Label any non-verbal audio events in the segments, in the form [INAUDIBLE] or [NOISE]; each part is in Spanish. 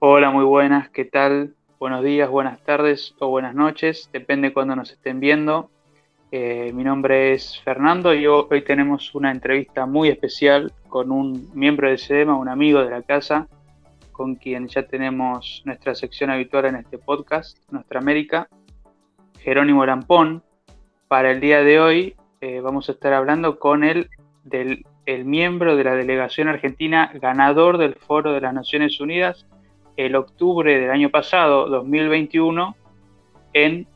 Hola, muy buenas, ¿qué tal? Buenos días, buenas tardes o buenas noches, depende cuando nos estén viendo. Eh, mi nombre es Fernando y hoy tenemos una entrevista muy especial con un miembro del SEDEMA, un amigo de la casa, con quien ya tenemos nuestra sección habitual en este podcast, Nuestra América, Jerónimo Lampón. Para el día de hoy eh, vamos a estar hablando con él del el miembro de la delegación argentina ganador del Foro de las Naciones Unidas el octubre del año pasado, 2021, en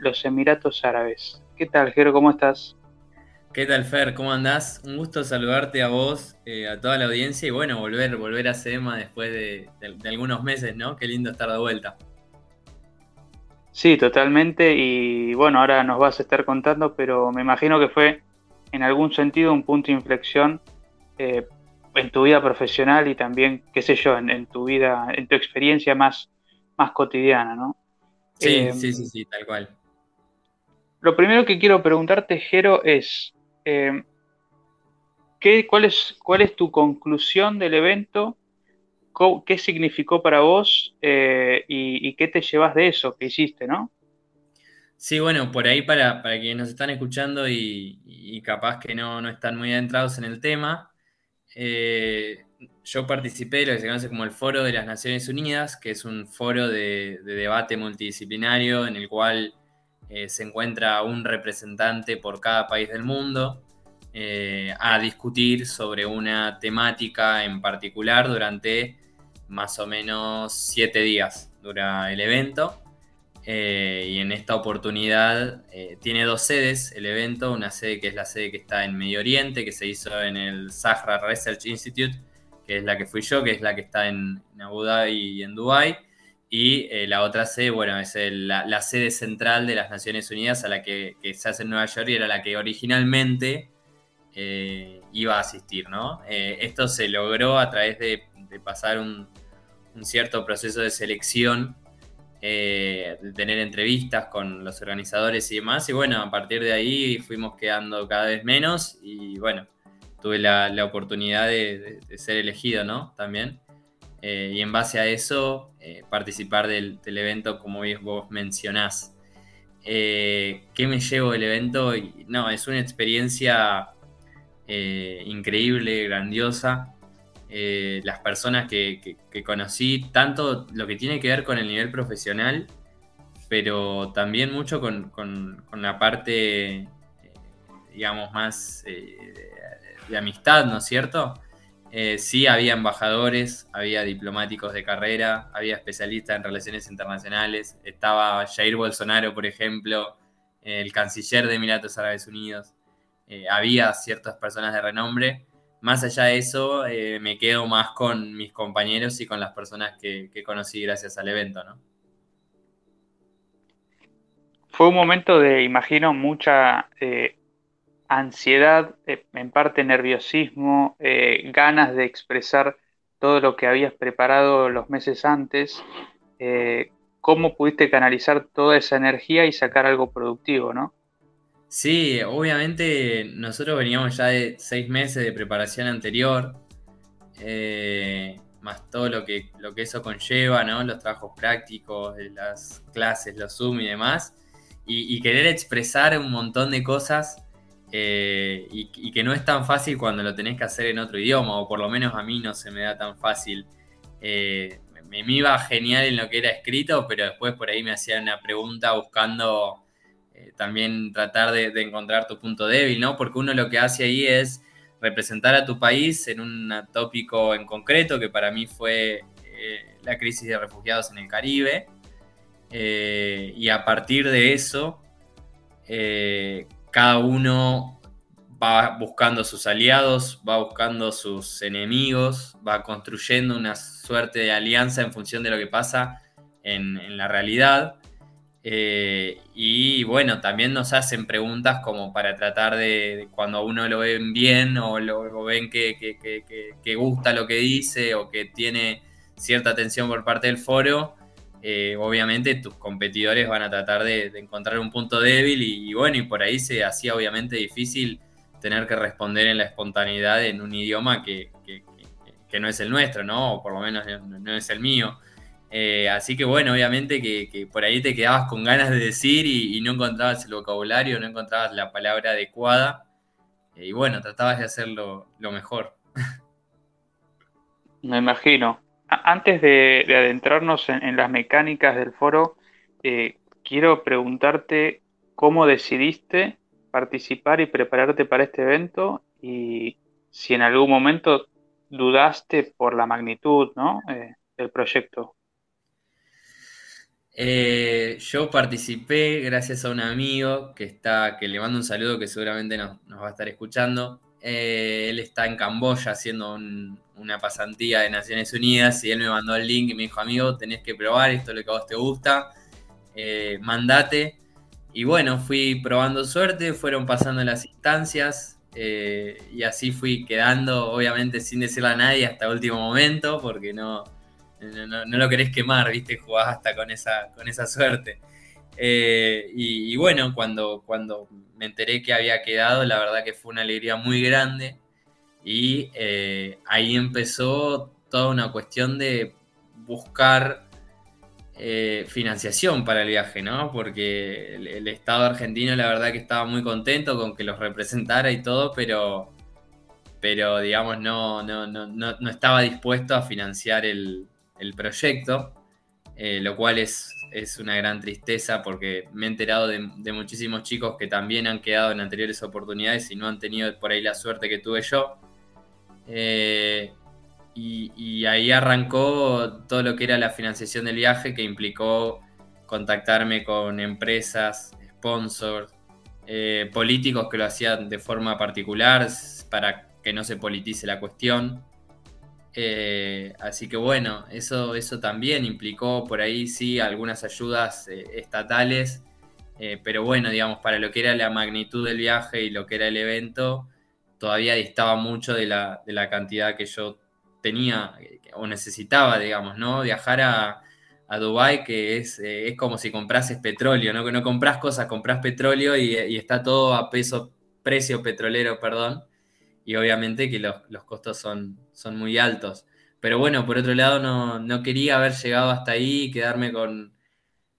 los Emiratos Árabes. ¿Qué tal, Jero? ¿Cómo estás? ¿Qué tal, Fer? ¿Cómo andás? Un gusto saludarte a vos, eh, a toda la audiencia y bueno, volver, volver a SEMA después de, algunos meses, ¿no? Qué lindo estar de vuelta. Sí, totalmente. Y bueno, ahora nos vas a estar contando, pero me imagino que fue en algún sentido un punto de inflexión eh, en tu vida profesional y también, qué sé yo, en, tu vida, en tu experiencia más, más cotidiana, ¿no? Sí, eh, sí, sí, sí, tal cual. Lo primero que quiero preguntarte, Jero, es eh, ¿qué, cuál, es, ¿cuál es tu conclusión del evento? ¿Qué significó para vos eh, y, qué te llevas de eso que hiciste, no? Sí, bueno, por ahí para, para quienes nos están escuchando y, capaz que no, no, están muy adentrados en el tema, eh, yo participé de lo que se conoce como el Foro de las Naciones Unidas, que es un foro de, debate multidisciplinario en el cual eh, se encuentra un representante por cada país del mundo eh, a discutir sobre una temática en particular durante más o menos siete días dura el evento. Eh, y en esta oportunidad eh, tiene dos sedes el evento, una sede que es la sede que está en Medio Oriente, que se hizo en el Sahra Research Institute, que es la que fui yo, que es la que está en, Abu Dhabi y en Dubai y eh, la otra sede, bueno, es la, sede central de las Naciones Unidas a la que, se hace en Nueva York y era la que originalmente iba a asistir, ¿no? esto se logró a través de, pasar un cierto proceso de selección eh, tener entrevistas con los organizadores y demás. Y bueno, a partir de ahí fuimos quedando cada vez menos y bueno, tuve la, oportunidad de, ser elegido, ¿no? También. Eh, y en base a eso, eh, participar del, evento como vos mencionás. ¿Qué me llevo del evento? No, es una experiencia increíble, grandiosa. Eh, las personas que, conocí, tanto lo que tiene que ver con el nivel profesional, pero también mucho con, la parte, eh, digamos, más eh, de, amistad, ¿no es cierto? sí, había embajadores, había diplomáticos de carrera, había especialistas en relaciones internacionales, estaba Jair Bolsonaro, por ejemplo, el canciller de Emiratos Árabes Unidos, había ciertas personas de renombre más allá de eso, eh, me quedo más con mis compañeros y con las personas que, conocí gracias al evento, ¿no? Fue un momento de, imagino, mucha eh, ansiedad, eh, en parte nerviosismo, ganas de expresar todo lo que habías preparado los meses antes. ¿Cómo pudiste canalizar toda esa energía y sacar algo productivo, no? Sí, obviamente nosotros veníamos ya de seis meses de preparación anterior, eh, más todo lo que, lo que eso conlleva, ¿no? Los trabajos prácticos, las clases, los Zoom y demás, y, querer expresar un montón de cosas eh, y, que no es tan fácil cuando lo tenés que hacer en otro idioma, o por lo menos a mí no se me da tan fácil. Eh, me, me iba genial en lo que era escrito, pero después por ahí me hacían una pregunta buscando eh, también tratar de, encontrar tu punto débil, ¿no? Porque uno lo que hace ahí es representar a tu país en un tópico en concreto, que para mí fue eh, la crisis de refugiados en el Caribe. Eh, y a partir de eso, cada uno va buscando sus aliados, va buscando sus enemigos, va construyendo una suerte de alianza en función de lo que pasa en la realidad. Eh, y bueno, también nos hacen preguntas como para tratar de, cuando a uno lo ven bien o lo, ven que, gusta lo que dice o que tiene cierta atención por parte del foro, eh, obviamente tus competidores van a tratar de, encontrar un punto débil y, bueno, y por ahí se hacía obviamente difícil tener que responder en la espontaneidad en un idioma que, no es el nuestro, ¿no? O por lo menos no, es el mío. Eh, así que bueno, obviamente que, por ahí te quedabas con ganas de decir y, no encontrabas el vocabulario, no encontrabas la palabra adecuada. y bueno, tratabas de hacerlo lo mejor. [LAUGHS] Me imagino. Antes de, adentrarnos en, las mecánicas del foro, eh, quiero preguntarte cómo decidiste participar y prepararte para este evento y si en algún momento dudaste por la magnitud eh, del proyecto. Eh, yo participé gracias a un amigo que está, que le mando un saludo que seguramente nos, va a estar escuchando. Eh, él está en Camboya haciendo una pasantía de Naciones Unidas y él me mandó el link y me dijo, amigo, tenés que probar, esto es lo que a vos te gusta, mandate. Y bueno, fui probando suerte, fueron pasando las instancias, eh, y así fui quedando, obviamente sin decirle a nadie hasta último momento, porque no, no, lo querés quemar, ¿viste? Jugás hasta con esa, con esa suerte. Eh, y, bueno, cuando, cuando me enteré que había quedado, la verdad que fue una alegría muy grande. Y eh, ahí empezó toda una cuestión de buscar eh, financiación para el viaje, ¿no? Porque el, Estado argentino la verdad que estaba muy contento con que los representara y todo, pero, pero digamos, no, no, no, no estaba dispuesto a financiar el, proyecto, eh, lo cual es, es, una gran tristeza porque me he enterado de, muchísimos chicos que también han quedado en anteriores oportunidades y no han tenido por ahí la suerte que tuve yo. Eh, y, ahí arrancó todo lo que era la financiación del viaje, que implicó contactarme con empresas, sponsors, eh, políticos que lo hacían de forma particular para que no se politice la cuestión. Eh, así que bueno, eso, eso también implicó por ahí sí algunas ayudas eh, estatales, pero bueno, digamos, para lo que era la magnitud del viaje y lo que era el evento, todavía distaba mucho de la, de la cantidad que yo tenía o necesitaba, digamos, ¿no? Viajar a, a Dubái, que es, eh, es como si comprases petróleo, ¿no? Que no compras cosas, compras petróleo y, está todo a peso, precio petrolero, perdón. Y obviamente que los, costos son, son muy altos. Pero bueno, por otro lado, no, quería haber llegado hasta ahí y quedarme con,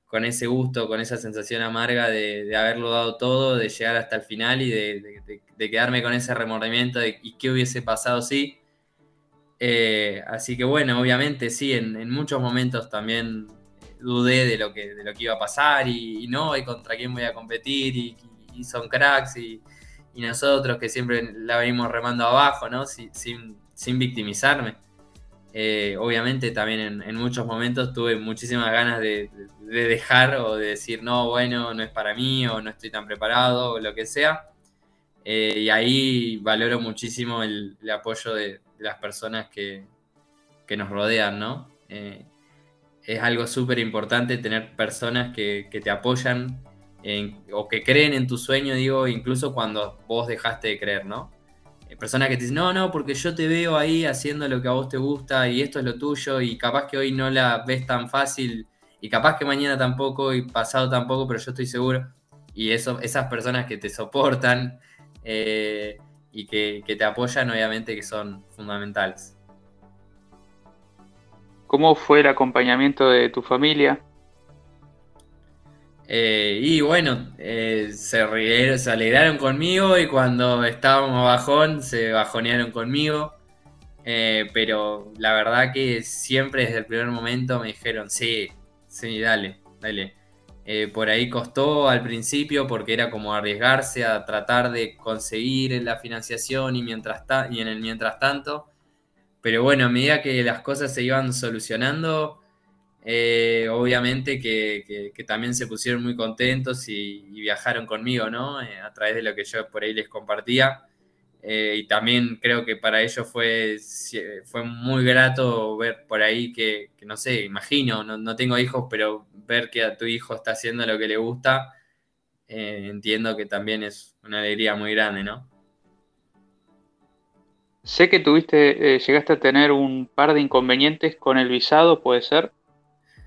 con ese gusto, con esa sensación amarga de, haberlo dado todo, de llegar hasta el final y de, de quedarme con ese remordimiento de y qué hubiese pasado si. Eh, así que bueno, obviamente sí, en, muchos momentos también dudé de lo que, de lo que iba a pasar y, no, y contra quién voy a competir y, son cracks y, nosotros que siempre la venimos remando abajo, ¿no? sin, victimizarme. Eh, obviamente también en, muchos momentos tuve muchísimas ganas de, dejar o de decir, no, bueno, no es para mí o no estoy tan preparado o lo que sea. Eh, y ahí valoro muchísimo el apoyo de, las personas que, nos rodean, ¿no? Eh, es algo súper importante tener personas que, te apoyan o que creen en tu sueño, digo, incluso cuando vos dejaste de creer, ¿no? Personas que te dicen, no, no, porque yo te veo ahí haciendo lo que a vos te gusta y esto es lo tuyo y capaz que hoy no la ves tan fácil y capaz que mañana tampoco y pasado tampoco, pero yo estoy seguro. Y eso, esas personas que te soportan, eh, y que, te apoyan, obviamente, que son fundamentales. ¿Cómo fue el acompañamiento de tu familia? Eh, y bueno, eh, se, se alegraron conmigo y cuando estábamos bajón se bajonearon conmigo. Eh, pero la verdad que siempre desde el primer momento me dijeron, sí, sí, dale, dale. Por ahí costó al principio porque era como arriesgarse a tratar de conseguir la financiación y, mientras y en el mientras tanto. Pero bueno, a medida que las cosas se iban solucionando, eh, obviamente que, también se pusieron muy contentos y, viajaron conmigo, ¿no? Eh, a través de lo que yo por ahí les compartía. y también creo que para ellos fue, fue muy grato ver por ahí que, no sé, imagino, no, no tengo hijos, pero ver que a tu hijo está haciendo lo que le gusta, eh, entiendo que también es una alegría muy grande, ¿no? Sé que tuviste, eh, llegaste a tener un par de inconvenientes con el visado, ¿puede ser?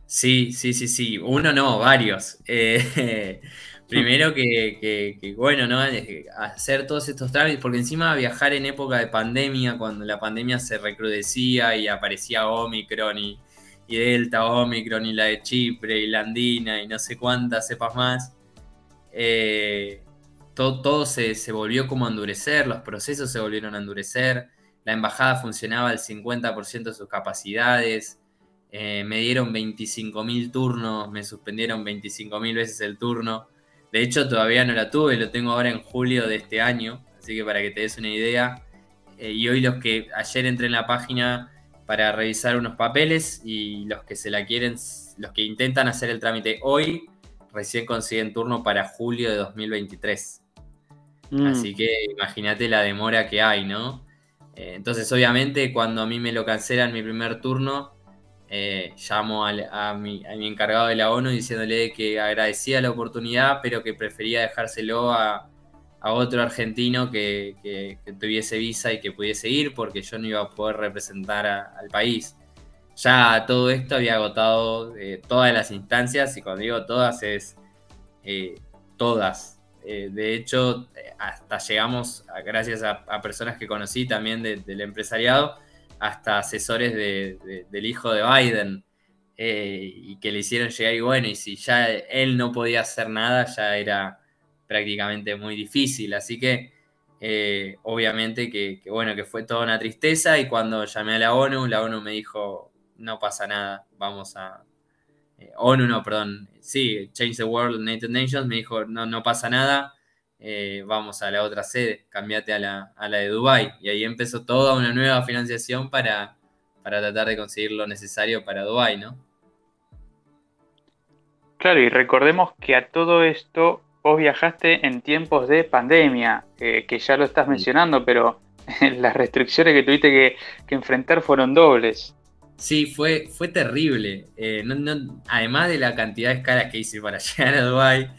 Sí, sí, sí, sí. Uno no, varios. [LAUGHS] Eh, Primero que, bueno, ¿no? Hacer todos estos trámites, porque encima viajar en época de pandemia, cuando la pandemia se recrudecía y aparecía Omicron y, Delta, Omicron y la de Chipre y la Andina y no sé cuántas cepas más, eh, todo, se, se, volvió como a endurecer, los procesos se volvieron a endurecer, la embajada funcionaba al 50% de sus capacidades, eh, me dieron 25.000 turnos, me suspendieron 25.000 veces el turno. De hecho, todavía no la tuve, lo tengo ahora en julio de este año, así que para que te des una idea. Eh, y hoy los que ayer entré en la página para revisar unos papeles y los que se la quieren, los que intentan hacer el trámite hoy, recién consiguen turno para julio de 2023. Mm. Así que imagínate la demora que hay, ¿no? Eh, entonces, obviamente, cuando a mí me lo cancelan mi primer turno, eh, llamo a, mi, encargado de la ONU diciéndole que agradecía la oportunidad, pero que prefería dejárselo a, otro argentino que, tuviese visa y que pudiese ir, porque yo no iba a poder representar al país. Ya todo esto había agotado eh, todas las instancias, y cuando digo todas es eh, todas. de hecho, hasta llegamos, gracias a, personas que conocí también del empresariado, hasta asesores del hijo de Biden eh, y que le hicieron llegar y bueno, y si ya él no podía hacer nada, ya era prácticamente muy difícil. Así que eh, obviamente que, bueno, que fue toda una tristeza y cuando llamé a la ONU, la ONU me dijo, no pasa nada, vamos a... Eh, ONU no, perdón, sí, Change the World, United Nations, me dijo, no, no pasa nada, eh, vamos a la otra sede, cambiate a la, de Dubai Y ahí empezó toda una nueva financiación para, para tratar de conseguir lo necesario para Dubai ¿no? Claro, y recordemos que a todo esto vos viajaste en tiempos de pandemia, que ya lo estás mencionando, pero [LAUGHS] las restricciones que tuviste que, enfrentar fueron dobles. Sí, fue, fue terrible. Eh, además de la cantidad de escalas que hice para [LAUGHS] llegar a Dubai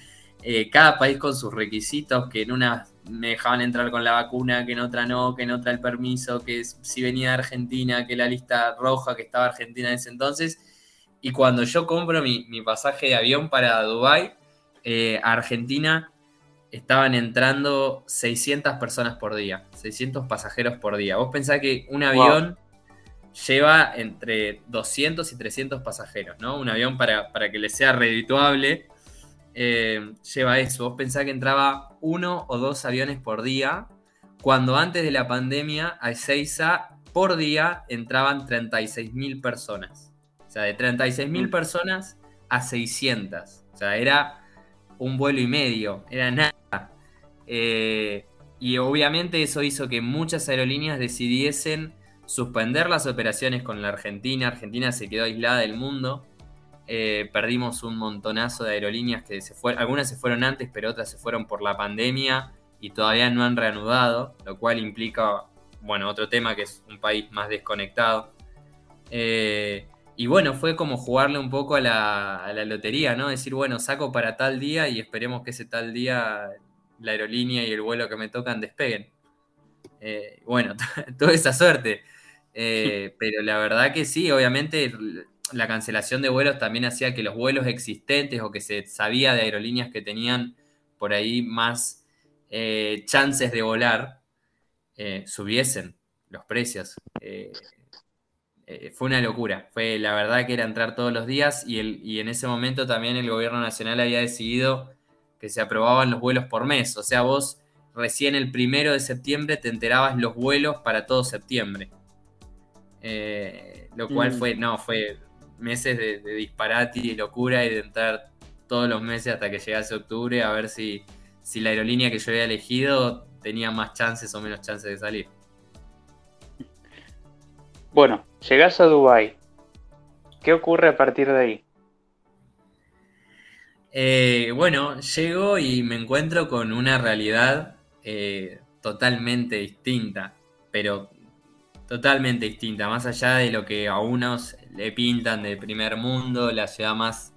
eh, cada país con sus requisitos, que en una me dejaban entrar con la vacuna, que en otra no, que en otra el permiso, que si venía de Argentina, que la lista roja, que estaba Argentina en ese entonces. Y cuando yo compro mi, pasaje de avión para Dubái, eh, a Argentina estaban entrando 600 personas por día, 600 pasajeros por día. Vos pensás que un avión lleva entre 200 y 300 pasajeros, ¿no? Un avión para, para que le sea redituable eh, lleva eso. Vos pensás que entraba uno o dos aviones por día, cuando antes de la pandemia a Ezeiza por día entraban 36.000 personas. O sea, de 36.000 mm. personas a 600. O sea, era un vuelo y medio, era nada. Eh, y obviamente eso hizo que muchas aerolíneas decidiesen suspender las operaciones con la Argentina. Argentina se quedó aislada del mundo. Eh, perdimos un montonazo de aerolíneas que se fueron, algunas se fueron antes, pero otras se fueron por la pandemia y todavía no han reanudado, lo cual implica, bueno, otro tema que es un país más desconectado. Eh, y bueno, fue como jugarle un poco a la, lotería, ¿no? Decir, bueno, saco para tal día y esperemos que ese tal día la aerolínea y el vuelo que me tocan despeguen. Eh, bueno, [LAUGHS] toda esa suerte. [LAUGHS] pero la verdad que sí, obviamente la cancelación de vuelos también hacía que los vuelos existentes o que se sabía de aerolíneas que tenían por ahí más eh, chances de volar eh, subiesen los precios. Eh, fue una locura. Fue la verdad que era entrar todos los días y, el, y en ese momento también el gobierno nacional había decidido que se aprobaban los vuelos por mes. O sea, vos recién el primero de septiembre te enterabas los vuelos para todo septiembre. lo cual mm. fue, no, fue meses de, disparate y locura y de entrar todos los meses hasta que llegase octubre a ver si, si la aerolínea que yo había elegido tenía más chances o menos chances de salir. Bueno, llegás a Dubai. ¿Qué ocurre a partir de ahí? Eh, bueno, llego y me encuentro con una realidad eh, totalmente distinta, pero totalmente distinta, más allá de lo que a unos le pintan de primer mundo, la ciudad más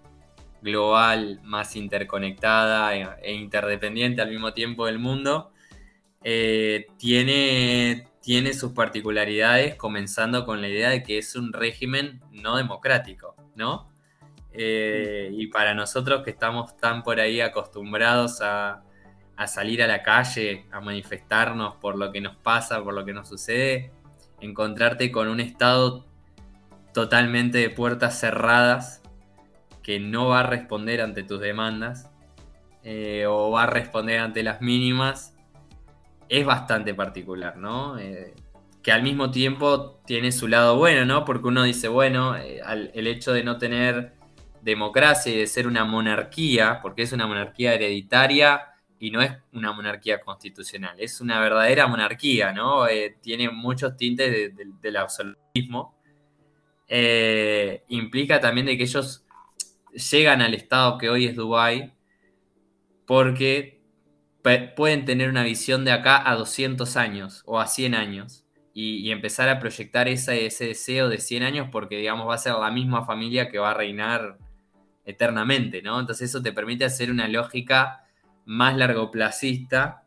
global, más interconectada e, e interdependiente al mismo tiempo del mundo, eh, tiene, tiene sus particularidades, comenzando con la idea de que es un régimen no democrático, ¿no? Eh, y para nosotros que estamos tan por ahí acostumbrados a, a salir a la calle, a manifestarnos por lo que nos pasa, por lo que nos sucede, encontrarte con un estado totalmente de puertas cerradas que no va a responder ante tus demandas eh, o va a responder ante las mínimas, es bastante particular, ¿no? Eh, que al mismo tiempo tiene su lado bueno, ¿no? Porque uno dice, bueno, eh, el hecho de no tener democracia y de ser una monarquía, porque es una monarquía hereditaria, y no es una monarquía constitucional, es una verdadera monarquía, ¿no? Eh, tiene muchos tintes del absolutismo. Eh, implica también de que ellos llegan al estado que hoy es Dubái porque pueden tener una visión de acá a 200 años o a 100 años y, empezar a proyectar ese, ese deseo de 100 años porque, digamos, va a ser la misma familia que va a reinar eternamente, ¿no? Entonces eso te permite hacer una lógica más largoplacista,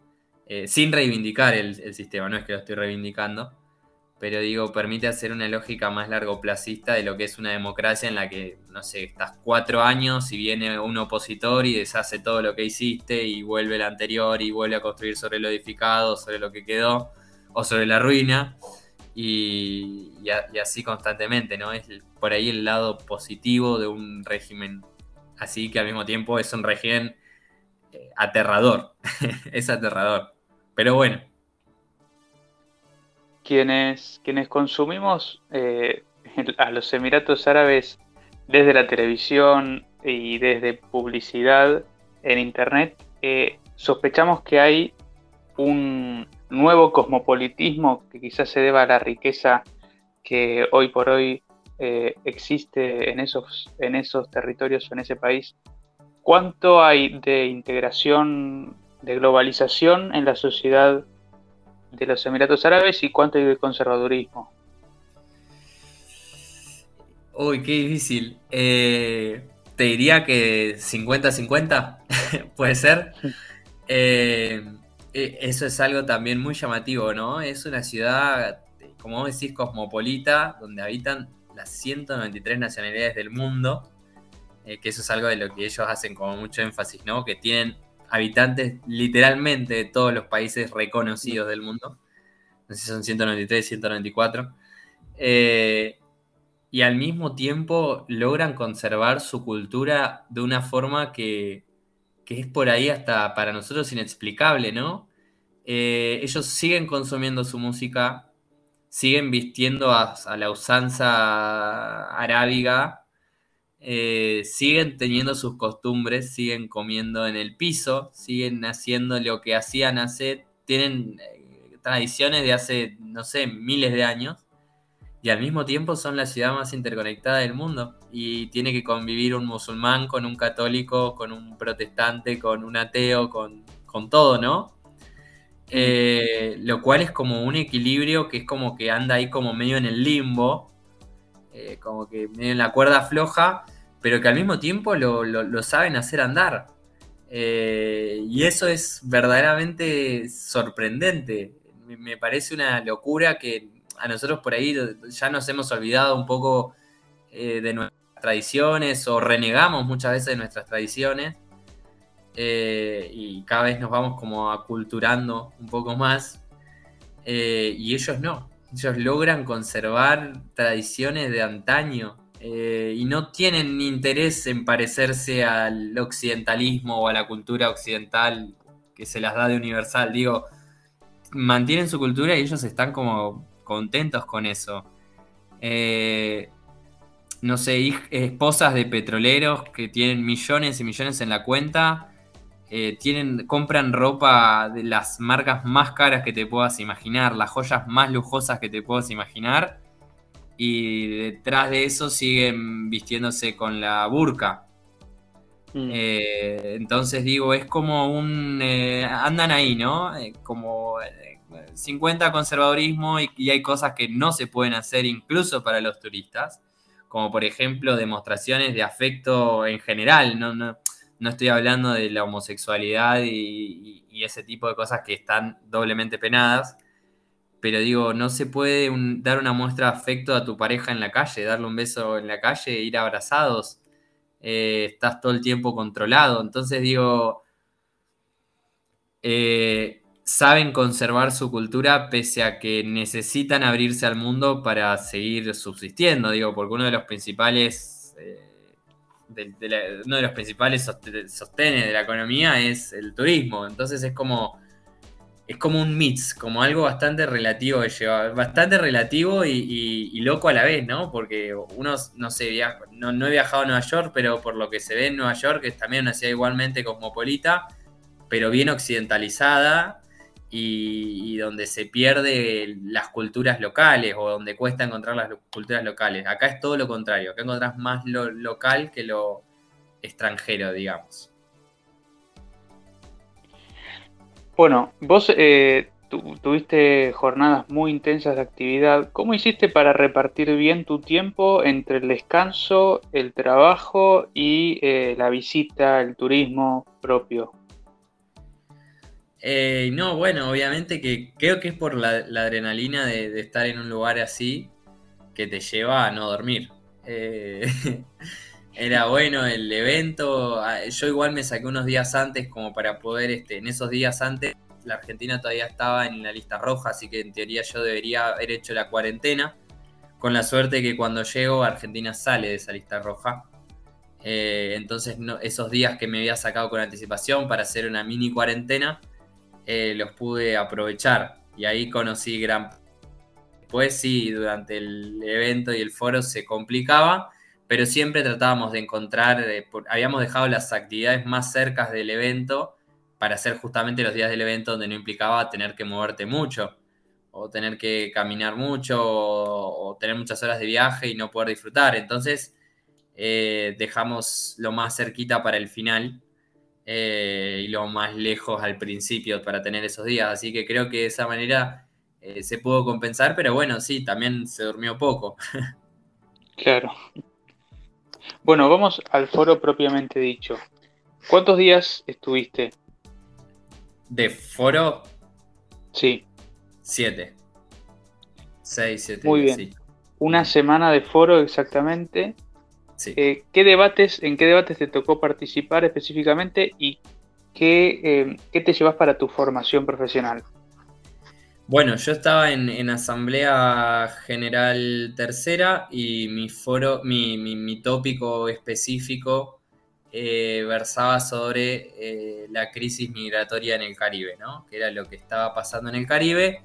eh, sin reivindicar el, sistema, no es que lo estoy reivindicando, pero digo, permite hacer una lógica más largoplacista de lo que es una democracia en la que, no sé, estás cuatro años y viene un opositor y deshace todo lo que hiciste y vuelve el anterior y vuelve a construir sobre lo edificado, sobre lo que quedó o sobre la ruina. Y, y, así constantemente, ¿no? Es por ahí el lado positivo de un régimen así que al mismo tiempo es un régimen aterrador, [LAUGHS] es aterrador. Pero bueno. Quienes, quienes consumimos eh, [LAUGHS] a los Emiratos Árabes desde la televisión y desde publicidad en Internet, eh, sospechamos que hay un nuevo cosmopolitismo que quizás se deba a la riqueza que hoy por hoy eh, existe en esos, en esos territorios o en ese país ¿Cuánto hay de integración, de globalización en la sociedad de los Emiratos Árabes y cuánto hay de conservadurismo? Uy, qué difícil. Eh, te diría que 50-50, [LAUGHS] puede ser. [LAUGHS] Eh, e, eso es algo también muy llamativo, ¿no? Es una ciudad, como vos decís, cosmopolita, donde habitan las 193 nacionalidades del mundo. Eh, que eso es algo de lo que ellos hacen como mucho énfasis, ¿no? Que tienen habitantes literalmente de todos los países reconocidos del mundo. No sé si son 193, 194. Eh, y al mismo tiempo logran conservar su cultura de una forma que, es por ahí hasta para nosotros inexplicable, ¿no? Eh, ellos siguen consumiendo su música, siguen vistiendo a la usanza arábiga eh, siguen teniendo sus costumbres, siguen comiendo en el piso, siguen haciendo lo que hacían hace, tienen eh, tradiciones de hace, no sé, miles de años, y al mismo tiempo son la ciudad más interconectada del mundo, y tiene que convivir un musulmán con un católico, con un protestante, con un ateo, con, todo, ¿no? Eh, lo cual es como un equilibrio que es como que anda ahí como medio en el limbo, como que medio en la cuerda floja, pero que al mismo tiempo lo, saben hacer andar. Eh, y eso es verdaderamente sorprendente. Me, parece una locura que a nosotros por ahí ya nos hemos olvidado un poco eh, de nuestras tradiciones o renegamos muchas veces de nuestras tradiciones. Eh, y cada vez nos vamos como aculturando un poco más. y ellos no. Ellos logran conservar tradiciones de antaño eh, y no tienen interés en parecerse al occidentalismo o a la cultura occidental que se las da de universal. Digo, mantienen su cultura y ellos están como contentos con eso. Eh, no sé, esposas de petroleros que tienen millones y millones en la cuenta, eh, tienen, compran ropa de las marcas más caras que te puedas imaginar, las joyas más lujosas que te puedas imaginar, y detrás de eso siguen vistiéndose con la burka. Mm. Eh, entonces digo, es como un... Eh, andan ahí, ¿no? Eh, como 50 conservadurismo y, hay cosas que no se pueden hacer incluso para los turistas, como por ejemplo demostraciones de afecto en general, no, no, estoy hablando de la homosexualidad y, ese tipo de cosas que están doblemente penadas, pero digo, no se puede dar una muestra de afecto a tu pareja en la calle, darle un beso en la calle, ir abrazados. eh, estás todo el tiempo controlado. Entonces digo, eh, saben conservar su cultura pese a que necesitan abrirse al mundo para seguir subsistiendo, digo, porque uno de los principales... Eh, uno de los principales sostenes de la economía es el turismo. Entonces es como es como un mix, como algo bastante relativo bastante relativo y, loco a la vez, ¿no? Porque uno, no sé, no, he viajado a Nueva York, pero por lo que se ve en Nueva York es también una ciudad igualmente cosmopolita, pero bien occidentalizada y, donde se pierde las culturas locales o donde cuesta encontrar las culturas locales. Acá es todo lo contrario, acá encontrás más lo local que lo extranjero, digamos. Bueno, vos eh, tuviste jornadas muy intensas de actividad. ¿Cómo hiciste para repartir bien tu tiempo entre el descanso, el trabajo y eh, la visita, el turismo propio? Eh, no, bueno, obviamente que creo que es por la, adrenalina de, estar en un lugar así que te lleva a no dormir. [LAUGHS] Era bueno el evento. Ah, yo igual me saqué unos días antes como para poder, este, en esos días antes, la Argentina todavía estaba en la lista roja, así que en teoría yo debería haber hecho la cuarentena. Con la suerte que cuando llego Argentina sale de esa lista roja. Eh, entonces esos días que me había sacado con anticipación para hacer una mini cuarentena, eh, los pude aprovechar. Y ahí conocí gran... Después sí, durante el evento y el foro se complicaba pero siempre tratábamos de encontrar, eh, habíamos dejado las actividades más cercas del evento para hacer justamente los días del evento donde no implicaba tener que moverte mucho, o tener que caminar mucho, o, tener muchas horas de viaje y no poder disfrutar. Entonces eh, dejamos lo más cerquita para el final eh, y lo más lejos al principio para tener esos días. Así que creo que de esa manera se pudo compensar, pero bueno, sí, también se durmió poco. [LAUGHS] Claro. Bueno, vamos al foro propiamente dicho. ¿Cuántos días estuviste? ¿De foro? Sí. Siete. Seis, siete. Muy bien. Una semana de foro exactamente. Sí. Eh, ¿qué debates, ¿En qué debates te tocó participar específicamente y qué, eh, qué te llevas para tu formación profesional? Bueno, yo estaba en, Asamblea General Tercera y mi foro, mi, tópico específico eh, versaba sobre eh, la crisis migratoria en el Caribe, ¿no? Que era lo que estaba pasando en el Caribe.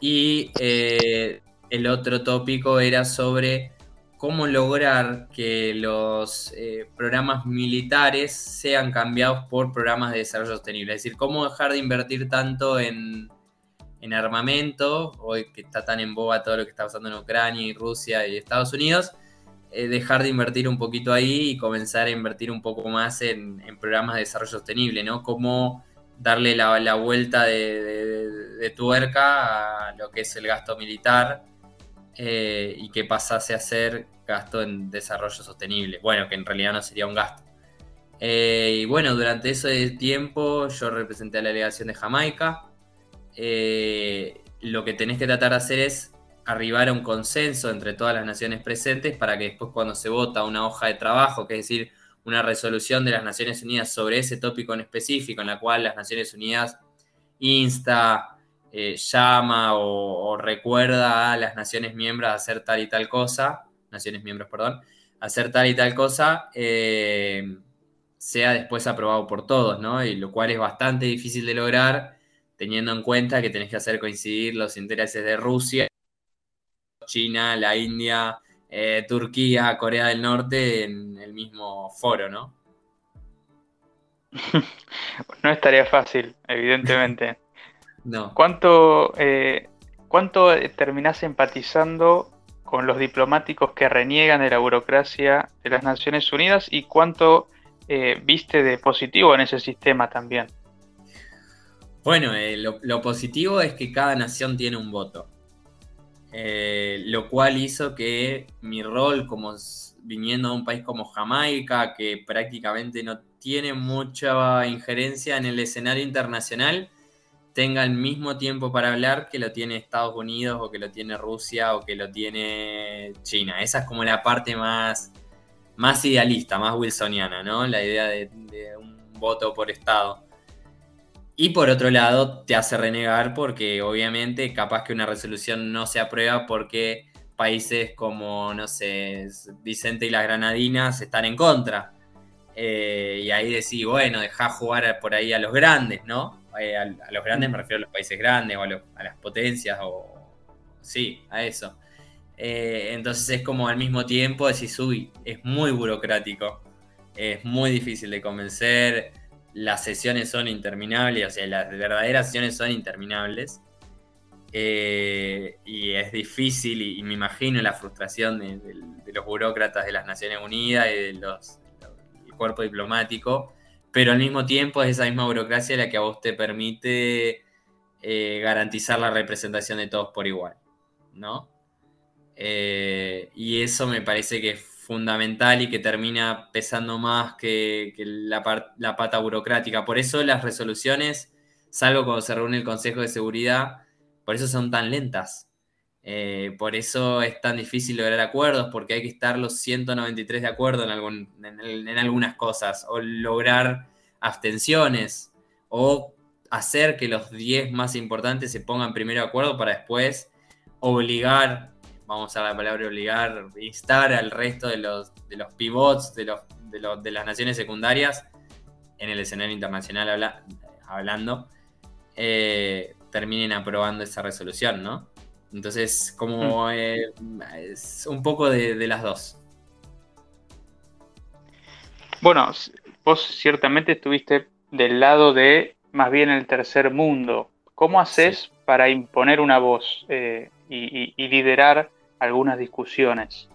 Y eh, el otro tópico era sobre cómo lograr que los programas militares sean cambiados por programas de desarrollo sostenible. Es decir, cómo dejar de invertir tanto en en armamento, hoy que está tan en boga todo lo que está pasando en Ucrania y Rusia y Estados Unidos, eh, dejar de invertir un poquito ahí y comenzar a invertir un poco más en, programas de desarrollo sostenible, ¿no? Cómo darle la, vuelta de, tuerca a lo que es el gasto militar eh, y que pasase a ser gasto en desarrollo sostenible. Bueno, que en realidad no sería un gasto. Eh, y bueno, durante ese tiempo yo representé a la delegación de Jamaica, eh, lo que tenés que tratar de hacer es arribar a un consenso entre todas las naciones presentes para que después cuando se vota una hoja de trabajo, que es decir, una resolución de las Naciones Unidas sobre ese tópico en específico, en la cual las Naciones Unidas insta, eh, llama o, recuerda a las naciones miembros a hacer tal y tal cosa, naciones miembros, perdón, hacer tal y tal cosa, eh, sea después aprobado por todos, ¿no? Y lo cual es bastante difícil de lograr teniendo en cuenta que tenés que hacer coincidir los intereses de Rusia, China, la India, eh, Turquía, Corea del Norte en el mismo foro, ¿no? [LAUGHS] no estaría fácil, evidentemente. [LAUGHS] no. ¿Cuánto, eh, ¿Cuánto terminás empatizando con los diplomáticos que reniegan de la burocracia de las Naciones Unidas y cuánto eh, viste de positivo en ese sistema también? Bueno, eh, lo, positivo es que cada nación tiene un voto. Eh, lo cual hizo que mi rol como viniendo de un país como Jamaica, que prácticamente no tiene mucha injerencia en el escenario internacional, tenga el mismo tiempo para hablar que lo tiene Estados Unidos o que lo tiene Rusia o que lo tiene China. Esa es como la parte más, más idealista, más wilsoniana, ¿no? La idea de, un voto por Estado. Y por otro lado, te hace renegar porque obviamente capaz que una resolución no se aprueba porque países como, no sé, Vicente y las Granadinas están en contra. Eh, y ahí decís, bueno, dejá jugar por ahí a los grandes, ¿no? Eh, a, los grandes me refiero a los países grandes o a, las potencias o... Sí, a eso. Eh, entonces es como al mismo tiempo decís, uy, es muy burocrático, es muy difícil de convencer, las sesiones son interminables, o sea, las verdaderas sesiones son interminables. y es difícil, y, me imagino la frustración de, los burócratas de las Naciones Unidas y de los cuerpo diplomático, pero al mismo tiempo es esa misma burocracia la que a vos te permite eh, garantizar la representación de todos por igual, ¿no? Eh, y eso me parece que es fundamental y que termina pesando más que, la, pata burocrática. Por eso las resoluciones, salvo cuando se reúne el Consejo de Seguridad, por eso son tan lentas. Eh, por eso es tan difícil lograr acuerdos, porque hay que estar los 193 de acuerdo en, en, algunas cosas, o lograr abstenciones, o hacer que los 10 más importantes se pongan primero de acuerdo para después obligar, vamos a la palabra obligar, instar al resto de los, de los pivots de, los, de, las naciones secundarias en el escenario internacional hablando, eh, terminen aprobando esa resolución, ¿no? Entonces, como mm. eh, es un poco de, las dos. Bueno, vos ciertamente estuviste del lado de más bien el tercer mundo. ¿Cómo haces para imponer una voz eh, y, liderar algunas discusiones?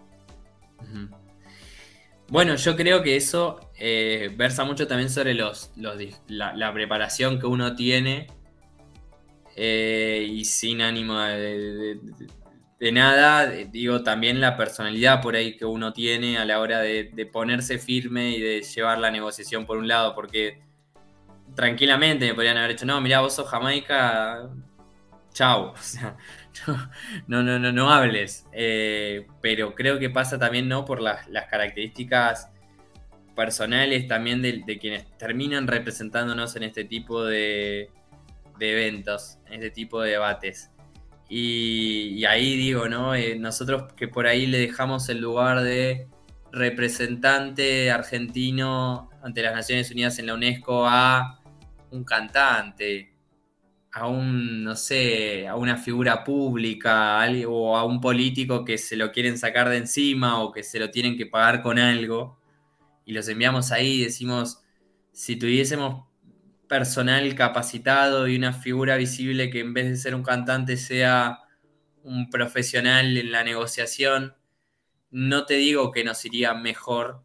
Bueno, yo creo que eso eh, versa mucho también sobre los, la, preparación que uno tiene eh, y sin ánimo de, nada, digo también la personalidad por ahí que uno tiene a la hora de, ponerse firme y de llevar la negociación por un lado, porque tranquilamente me podrían haber dicho, no, mira, vos sos Jamaica, chao, [LAUGHS] o sea, no, no, no, no hables, eh, pero creo que pasa también, ¿no? Por las, características personales también de, quienes terminan representándonos en este tipo de, de eventos, en este tipo de debates. Y, ahí digo, ¿no? Eh, nosotros que por ahí le dejamos el lugar de representante argentino ante las Naciones Unidas en la UNESCO a un cantante, a un, no sé, a una figura pública o a un político que se lo quieren sacar de encima o que se lo tienen que pagar con algo y los enviamos ahí y decimos, si tuviésemos personal capacitado y una figura visible que en vez de ser un cantante sea un profesional en la negociación. No te digo que nos iría mejor,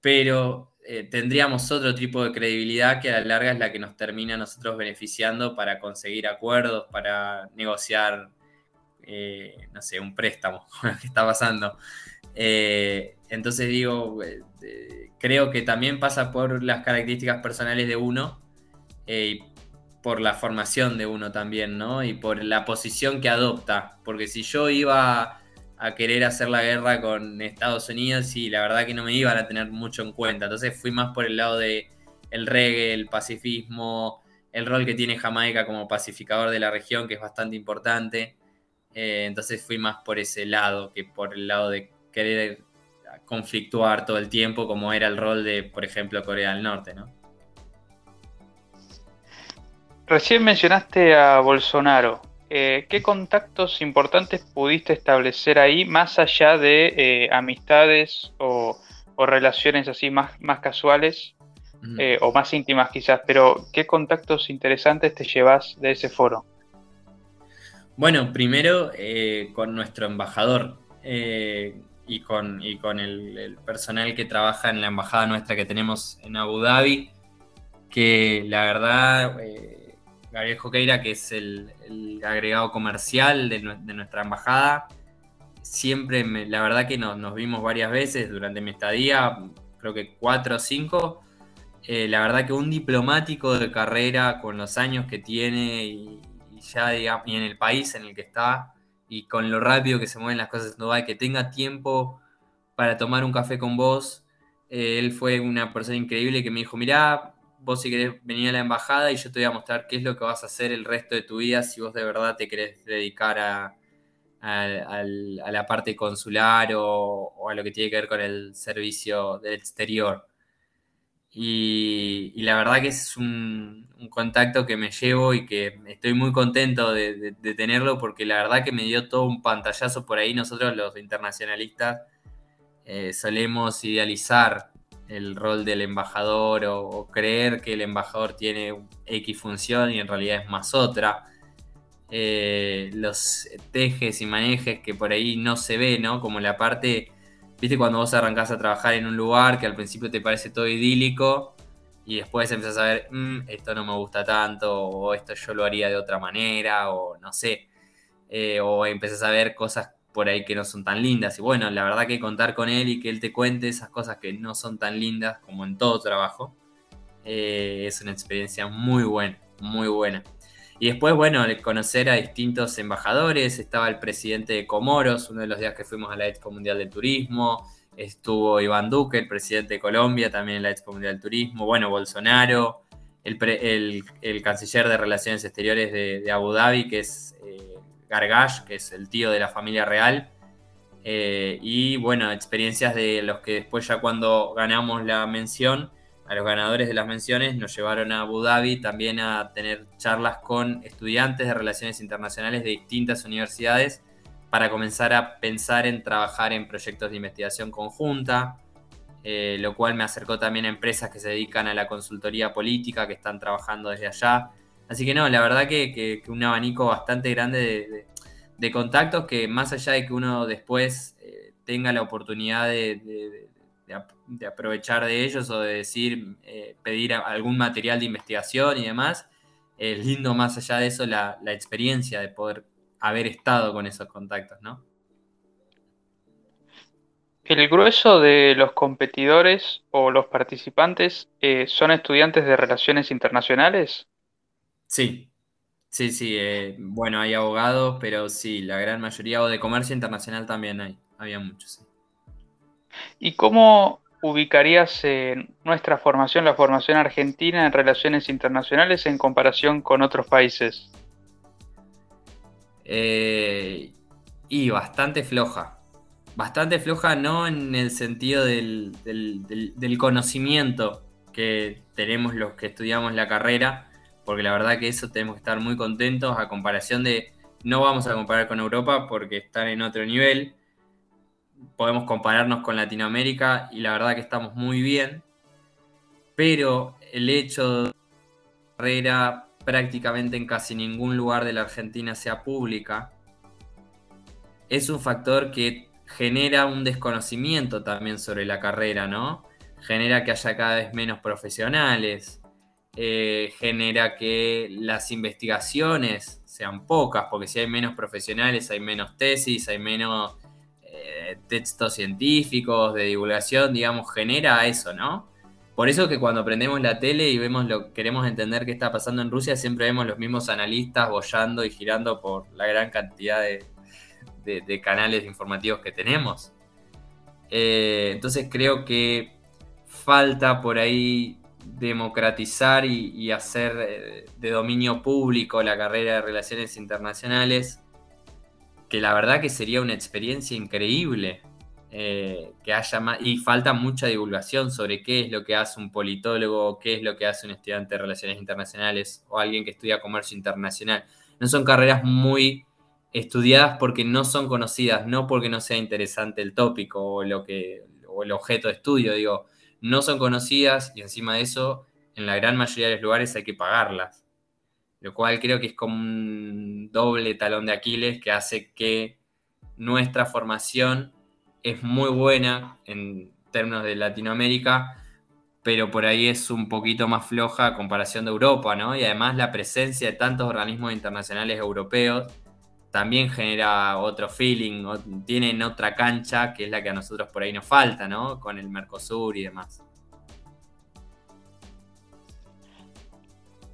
pero eh, tendríamos otro tipo de credibilidad que a la larga es la que nos termina a nosotros beneficiando para conseguir acuerdos, para negociar, eh, no sé, un préstamo, [LAUGHS] que está pasando. Eh, entonces digo, creo que también pasa por las características personales de uno eh, por la formación de uno también, ¿no? Y por la posición que adopta. Porque si yo iba a querer hacer la guerra con Estados Unidos, y la verdad que no me iban a tener mucho en cuenta. Entonces fui más por el lado de el reggae, el pacifismo, el rol que tiene Jamaica como pacificador de la región, que es bastante importante. Eh, entonces fui más por ese lado que por el lado de querer conflictuar todo el tiempo, como era el rol de, por ejemplo, Corea del Norte, ¿no? Recién mencionaste a Bolsonaro. Eh, ¿Qué contactos importantes pudiste establecer ahí, más allá de eh, amistades o, relaciones así más, más casuales eh, o más íntimas quizás? Pero ¿qué contactos interesantes te llevas de ese foro? Bueno, primero con nuestro embajador y con, y con el, el, personal que trabaja en la embajada nuestra que tenemos en Abu Dhabi, que la verdad Gabriel Joqueira, que es el, agregado comercial de, nuestra embajada. Siempre, la verdad que nos, vimos varias veces durante mi estadía, creo que cuatro o cinco. Eh, la verdad que un diplomático de carrera con los años que tiene y, ya y en el país en el que está y con lo rápido que se mueven las cosas en Dubái, que tenga tiempo para tomar un café con vos. Eh, él fue una persona increíble que me dijo, mirá, vos si querés venir a la embajada y yo te voy a mostrar qué es lo que vas a hacer el resto de tu vida si vos de verdad te querés dedicar a, la parte consular o, a lo que tiene que ver con el servicio del exterior. Y, la verdad que es un, contacto que me llevo y que estoy muy contento de, tenerlo porque la verdad que me dio todo un pantallazo por ahí. Nosotros los internacionalistas eh, solemos idealizar el rol del embajador o, creer que el embajador tiene X función y en realidad es más otra. Eh, los tejes y manejes que por ahí no se ve, ¿no? Como la parte, viste, cuando vos arrancás a trabajar en un lugar que al principio te parece todo idílico y después empezás a ver, mm, esto no me gusta tanto, o esto yo lo haría de otra manera, o no sé, eh, o empezás a ver cosas por ahí que no son tan lindas. Y bueno, la verdad que contar con él y que él te cuente esas cosas que no son tan lindas como en todo trabajo, eh, es una experiencia muy buena, muy buena. Y después, bueno, conocer a distintos embajadores, estaba el presidente de Comoros, uno de los días que fuimos a la Expo Mundial del Turismo, estuvo Iván Duque, el presidente de Colombia, también en la Expo Mundial del Turismo, bueno, Bolsonaro, el, canciller de Relaciones Exteriores de, Abu Dhabi, que es eh, Gargash, que es el tío de la familia real. Eh, y bueno, experiencias de los que después ya cuando ganamos la mención, a los ganadores de las menciones, nos llevaron a Abu Dhabi también a tener charlas con estudiantes de relaciones internacionales de distintas universidades para comenzar a pensar en trabajar en proyectos de investigación conjunta, eh, lo cual me acercó también a empresas que se dedican a la consultoría política, que están trabajando desde allá. Así que no, la verdad que, un abanico bastante grande de, contactos que más allá de que uno después eh, tenga la oportunidad de, aprovechar de ellos o de decir, eh, pedir algún material de investigación y demás, es lindo más allá de eso la, experiencia de poder haber estado con esos contactos, ¿no? El grueso de los competidores o los participantes eh, son estudiantes de relaciones internacionales. Sí, sí, sí. Eh, bueno, hay abogados, pero sí, la gran mayoría, o de comercio internacional también hay, había muchos. ¿Y cómo ubicarías nuestra formación, la formación argentina en relaciones internacionales en comparación con otros países? Eh, y bastante floja. Bastante floja no en el sentido del, del conocimiento que tenemos los que estudiamos la carrera, porque la verdad que eso tenemos que estar muy contentos a comparación de, no vamos a comparar con Europa porque están en otro nivel, podemos compararnos con Latinoamérica y la verdad que estamos muy bien, pero el hecho de la carrera prácticamente en casi ningún lugar de la Argentina sea pública, es un factor que genera un desconocimiento también sobre la carrera, ¿no? Genera que haya cada vez menos profesionales, eh, genera que las investigaciones sean pocas, porque si hay menos profesionales, hay menos tesis, hay menos eh, textos científicos de divulgación, digamos, genera eso, ¿no? Por eso que cuando prendemos la tele y vemos lo queremos entender qué está pasando en Rusia, siempre vemos los mismos analistas bollando y girando por la gran cantidad de, canales informativos que tenemos. Eh, entonces creo que falta por ahí democratizar y, hacer de dominio público la carrera de relaciones internacionales, que la verdad que sería una experiencia increíble. Eh, que haya más, y falta mucha divulgación sobre qué es lo que hace un politólogo, qué es lo que hace un estudiante de relaciones internacionales o alguien que estudia comercio internacional. No son carreras muy estudiadas porque no son conocidas, no porque no sea interesante el tópico o, lo que, o el objeto de estudio. Digo, no son conocidas y encima de eso, en la gran mayoría de los lugares hay que pagarlas. Lo cual creo que es como un doble talón de Aquiles que hace que nuestra formación es muy buena en términos de Latinoamérica, pero por ahí es un poquito más floja a comparación de Europa, ¿no? Y además la presencia de tantos organismos internacionales europeos también genera otro feeling, tienen otra cancha que es la que a nosotros por ahí nos falta, ¿no? Con el Mercosur y demás.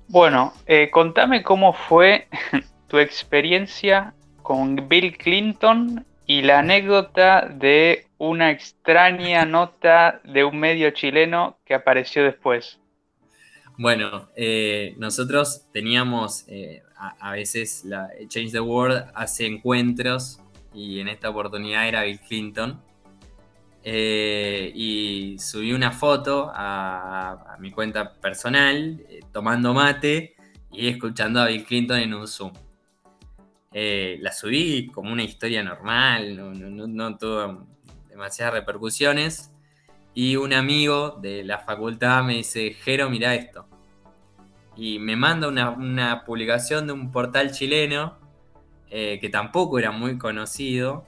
Bueno, eh, contame cómo fue [LAUGHS] tu experiencia con Bill Clinton y la anécdota de una extraña nota de un medio chileno que apareció después. Bueno, eh, nosotros teníamos eh, a, veces Change the World hace encuentros y en esta oportunidad era Bill Clinton. Eh, y subí una foto a, mi cuenta personal tomando mate y escuchando a Bill Clinton en un Zoom. la subí como una historia normal, no, no tuvo demasiadas repercusiones. Y un amigo de la facultad me dice, Jero, mira esto y me manda una, publicación de un portal chileno eh, que tampoco era muy conocido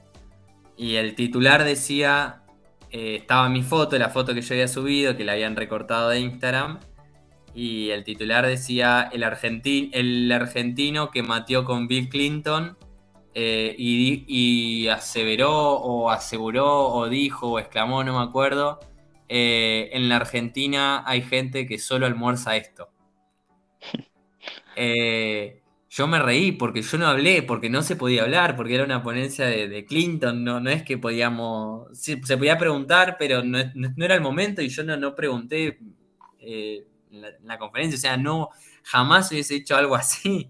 y el titular decía, eh, estaba mi foto, la foto que yo había subido, que la habían recortado de Instagram, y el titular decía, el, el argentino que mateó con Bill Clinton eh, y, y, aseveró o aseguró o dijo o exclamó, no me acuerdo, en la Argentina hay gente que solo almuerza esto. Eh, yo me reí porque yo no hablé, porque no se podía hablar, porque era una ponencia de, Clinton, no, no, es que podíamos, se podía preguntar, pero no, era el momento y yo no, no pregunté eh, en, la, conferencia, o sea, no, jamás hubiese hecho algo así.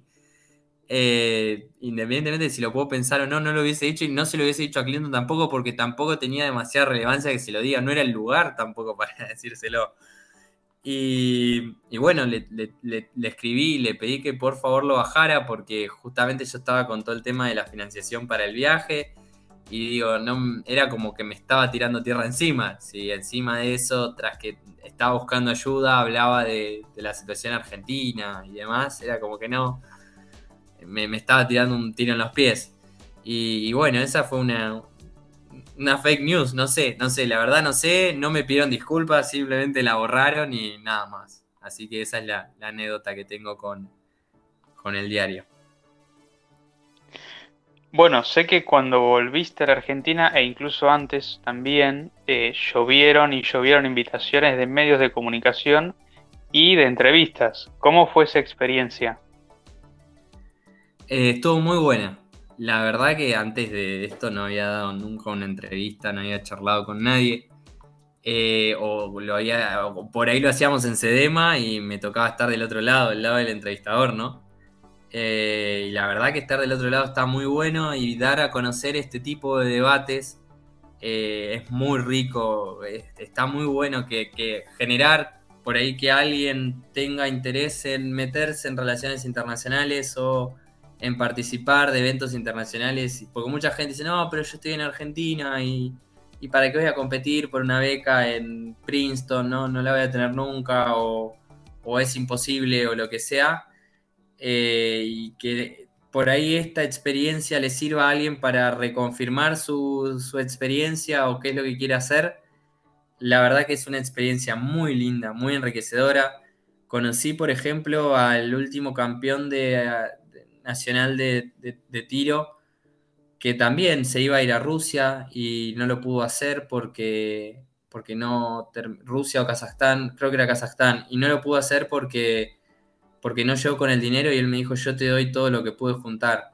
Eh, independientemente de si lo puedo pensar o no, no lo hubiese dicho y no se lo hubiese dicho a Clinton tampoco porque tampoco tenía demasiada relevancia que se lo diga, no era el lugar tampoco para [LAUGHS] decírselo. Y, bueno, le, escribí y le pedí que por favor lo bajara porque justamente yo estaba con todo el tema de la financiación para el viaje y digo, no, era como que me estaba tirando tierra encima. Si encima de eso, tras que estaba buscando ayuda, hablaba de, la situación argentina y demás, era como que no, me, estaba tirando un tiro en los pies. y bueno, esa fue una, una fake news, no sé, no sé, la verdad no sé, no me pidieron disculpas, simplemente la borraron y nada más. Así que esa es la, anécdota que tengo con, con, el diario. Bueno, sé que cuando volviste a la Argentina e incluso antes también eh, llovieron y llovieron invitaciones de medios de comunicación y de entrevistas. ¿Cómo fue esa experiencia? Eh, estuvo muy buena. La verdad que antes de esto no había dado nunca una entrevista, no había charlado con nadie. Eh, o, lo había, por ahí lo hacíamos en Sedema y me tocaba estar del otro lado, del lado del entrevistador, ¿no? Eh, y la verdad que estar del otro lado está muy bueno y dar a conocer este tipo de debates eh, es muy rico, está muy bueno que, que, generar por ahí que alguien tenga interés en meterse en relaciones internacionales o en participar de eventos internacionales, porque mucha gente dice, no, pero yo estoy en Argentina y, para qué voy a competir por una beca en Princeton, no, no la voy a tener nunca, o, es imposible, o lo que sea, eh, y que por ahí esta experiencia le sirva a alguien para reconfirmar su, su experiencia o qué es lo que quiere hacer. La verdad que es una experiencia muy linda, muy enriquecedora. Conocí, por ejemplo, al último campeón de, nacional de, tiro, que también se iba a ir a Rusia y no lo pudo hacer porque, porque no, Rusia o Kazajstán, creo que era Kazajstán, y no lo pudo hacer porque, porque no llegó con el dinero y él me dijo, yo te doy todo lo que pude juntar.